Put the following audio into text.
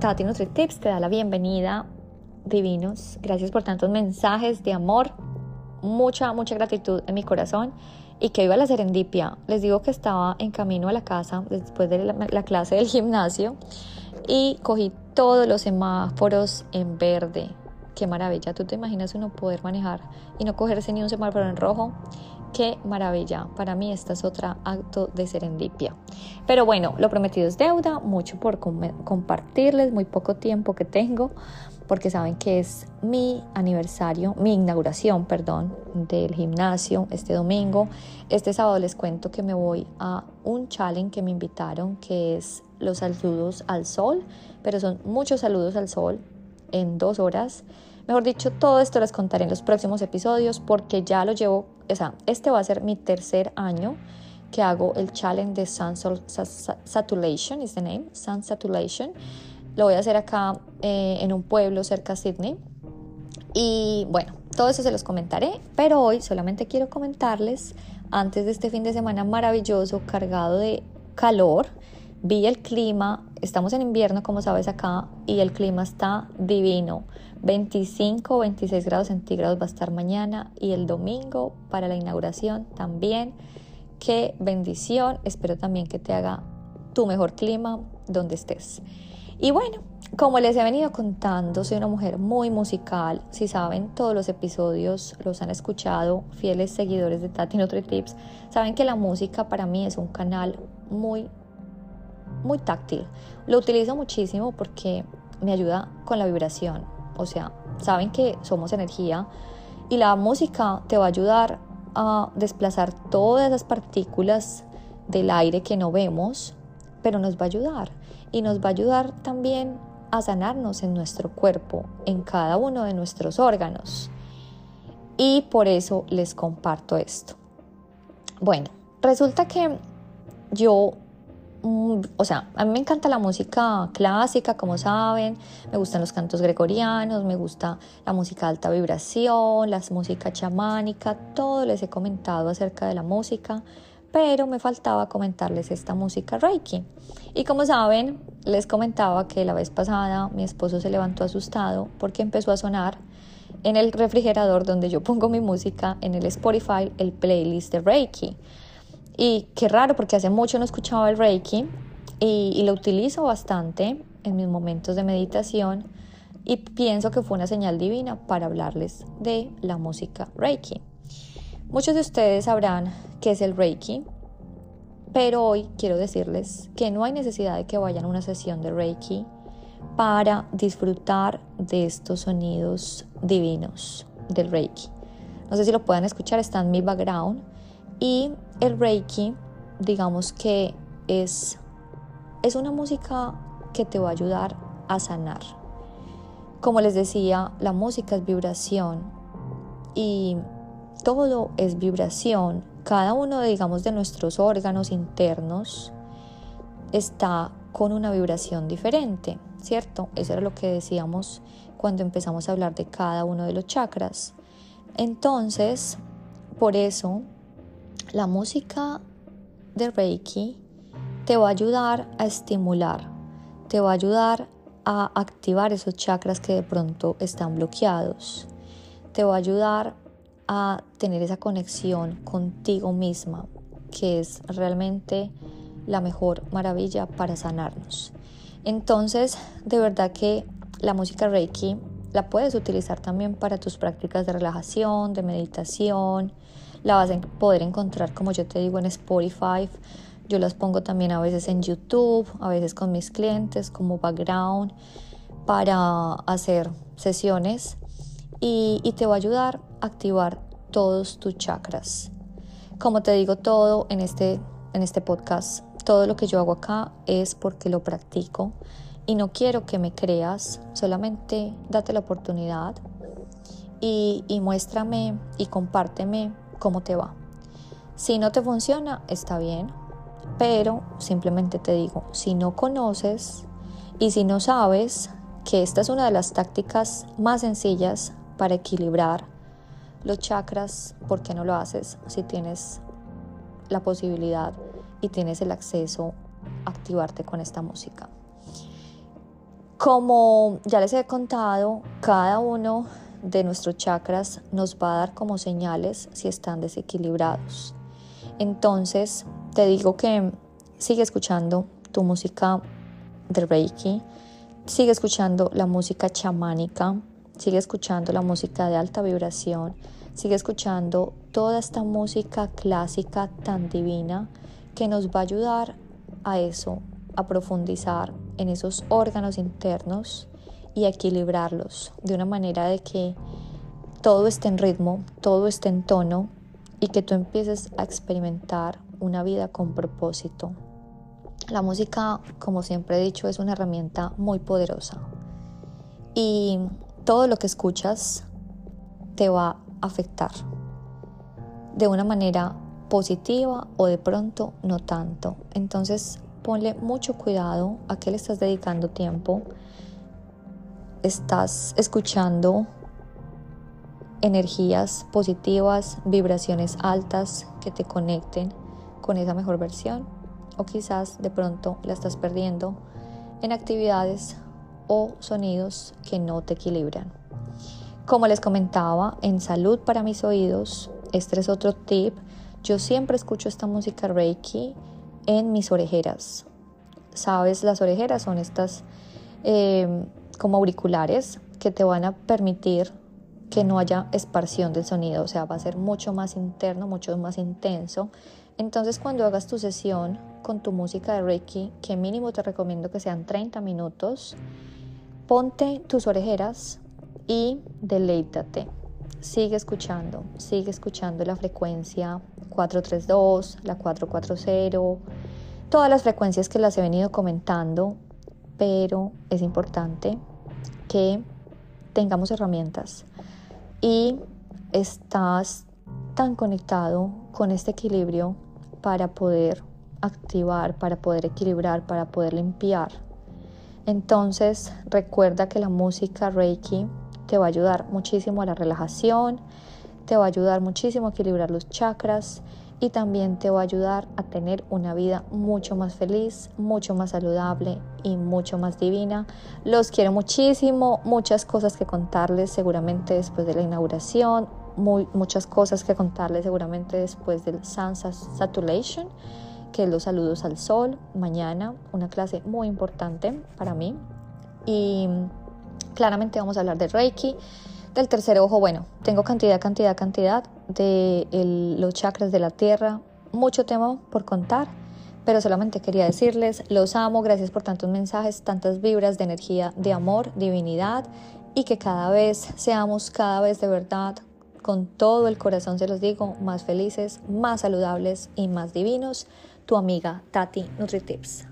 Tati Tips te da la bienvenida, divinos. Gracias por tantos mensajes de amor, mucha, mucha gratitud en mi corazón y que iba a la serendipia. Les digo que estaba en camino a la casa después de la, clase del gimnasio y cogí todos los semáforos en verde. Qué maravilla, tú te imaginas uno poder manejar y no cogerse ni un semáforo en rojo. Qué maravilla, para mí esta es otra acto de serendipia. Pero bueno, lo prometido es deuda, mucho por compartirles, muy poco tiempo que tengo, porque saben que es mi aniversario, mi inauguración, perdón, del gimnasio este domingo. Este sábado les cuento que me voy a un challenge que me invitaron, que es los saludos al sol, pero son muchos saludos al sol en dos horas. Mejor dicho, todo esto les contaré en los próximos episodios porque ya lo llevo, o sea, este va a ser mi tercer año que hago el challenge de Sun Satulation, is the name, Sun Satulation lo voy a hacer acá eh, en un pueblo cerca de Sydney. Y bueno, todo eso se los comentaré, pero hoy solamente quiero comentarles, antes de este fin de semana maravilloso, cargado de calor, vi el clima, estamos en invierno como sabes acá, y el clima está divino. 25 o 26 grados centígrados va a estar mañana y el domingo para la inauguración también. Qué bendición, espero también que te haga tu mejor clima donde estés. Y bueno, como les he venido contando, soy una mujer muy musical. Si saben, todos los episodios los han escuchado, fieles seguidores de Tati Nutri Tips, saben que la música para mí es un canal muy, muy táctil. Lo utilizo muchísimo porque me ayuda con la vibración. O sea, saben que somos energía y la música te va a ayudar a desplazar todas esas partículas del aire que no vemos, pero nos va a ayudar y nos va a ayudar también a sanarnos en nuestro cuerpo, en cada uno de nuestros órganos. Y por eso les comparto esto. Bueno, resulta que yo, o sea, a mí me encanta la música clásica, como saben, me gustan los cantos gregorianos, me gusta la música de alta vibración, la música chamánica, todo les he comentado acerca de la música pero me faltaba comentarles esta música Reiki. Y como saben, les comentaba que la vez pasada mi esposo se levantó asustado porque empezó a sonar en el refrigerador donde yo pongo mi música, en el Spotify, el playlist de Reiki. Y qué raro porque hace mucho no escuchaba el Reiki y, y lo utilizo bastante en mis momentos de meditación y pienso que fue una señal divina para hablarles de la música Reiki. Muchos de ustedes sabrán qué es el Reiki, pero hoy quiero decirles que no hay necesidad de que vayan a una sesión de Reiki para disfrutar de estos sonidos divinos del Reiki. No sé si lo pueden escuchar, está en mi background. Y el Reiki, digamos que es, es una música que te va a ayudar a sanar. Como les decía, la música es vibración y todo es vibración. Cada uno, digamos, de nuestros órganos internos está con una vibración diferente, ¿cierto? Eso era lo que decíamos cuando empezamos a hablar de cada uno de los chakras. Entonces, por eso, la música de Reiki te va a ayudar a estimular, te va a ayudar a activar esos chakras que de pronto están bloqueados, te va a ayudar a tener esa conexión contigo misma, que es realmente la mejor maravilla para sanarnos. Entonces, de verdad que la música Reiki la puedes utilizar también para tus prácticas de relajación, de meditación. La vas a poder encontrar, como yo te digo, en Spotify. Yo las pongo también a veces en YouTube, a veces con mis clientes como background para hacer sesiones y, te va a ayudar activar todos tus chakras. Como te digo todo en este, en este podcast, todo lo que yo hago acá es porque lo practico y no quiero que me creas, solamente date la oportunidad y, y muéstrame y compárteme cómo te va. Si no te funciona, está bien, pero simplemente te digo, si no conoces y si no sabes que esta es una de las tácticas más sencillas para equilibrar los chakras, ¿por qué no lo haces si tienes la posibilidad y tienes el acceso a activarte con esta música? Como ya les he contado, cada uno de nuestros chakras nos va a dar como señales si están desequilibrados. Entonces, te digo que sigue escuchando tu música de Reiki, sigue escuchando la música chamánica, sigue escuchando la música de alta vibración, sigue escuchando toda esta música clásica tan divina que nos va a ayudar a eso, a profundizar en esos órganos internos y equilibrarlos de una manera de que todo esté en ritmo, todo esté en tono y que tú empieces a experimentar una vida con propósito. La música, como siempre he dicho, es una herramienta muy poderosa y todo lo que escuchas te va a afectar de una manera positiva o de pronto no tanto. Entonces ponle mucho cuidado a qué le estás dedicando tiempo, estás escuchando energías positivas, vibraciones altas que te conecten con esa mejor versión o quizás de pronto la estás perdiendo en actividades o sonidos que no te equilibran. Como les comentaba, en salud para mis oídos, este es otro tip, yo siempre escucho esta música Reiki en mis orejeras. Sabes, las orejeras son estas eh, como auriculares que te van a permitir que no haya esparción del sonido, o sea, va a ser mucho más interno, mucho más intenso. Entonces, cuando hagas tu sesión con tu música de Reiki, que mínimo te recomiendo que sean 30 minutos, ponte tus orejeras y deleítate. Sigue escuchando, sigue escuchando la frecuencia 432, la 440, todas las frecuencias que las he venido comentando, pero es importante que tengamos herramientas y estás tan conectado con este equilibrio para poder activar, para poder equilibrar, para poder limpiar. Entonces recuerda que la música Reiki te va a ayudar muchísimo a la relajación, te va a ayudar muchísimo a equilibrar los chakras y también te va a ayudar a tener una vida mucho más feliz, mucho más saludable y mucho más divina. Los quiero muchísimo, muchas cosas que contarles seguramente después de la inauguración, muchas cosas que contarles seguramente después del Sun Saturation, que es los saludos al sol, mañana, una clase muy importante para mí. Y claramente vamos a hablar de Reiki del tercer ojo, bueno, tengo cantidad, cantidad, cantidad de los chakras de la tierra, mucho tema por contar, pero solamente quería decirles, los amo, gracias por tantos mensajes, tantas vibras de energía, de amor, divinidad y que cada vez seamos cada vez de verdad, con todo el corazón se los digo, más felices, más saludables y más divinos. Tu amiga Tati NutriTips.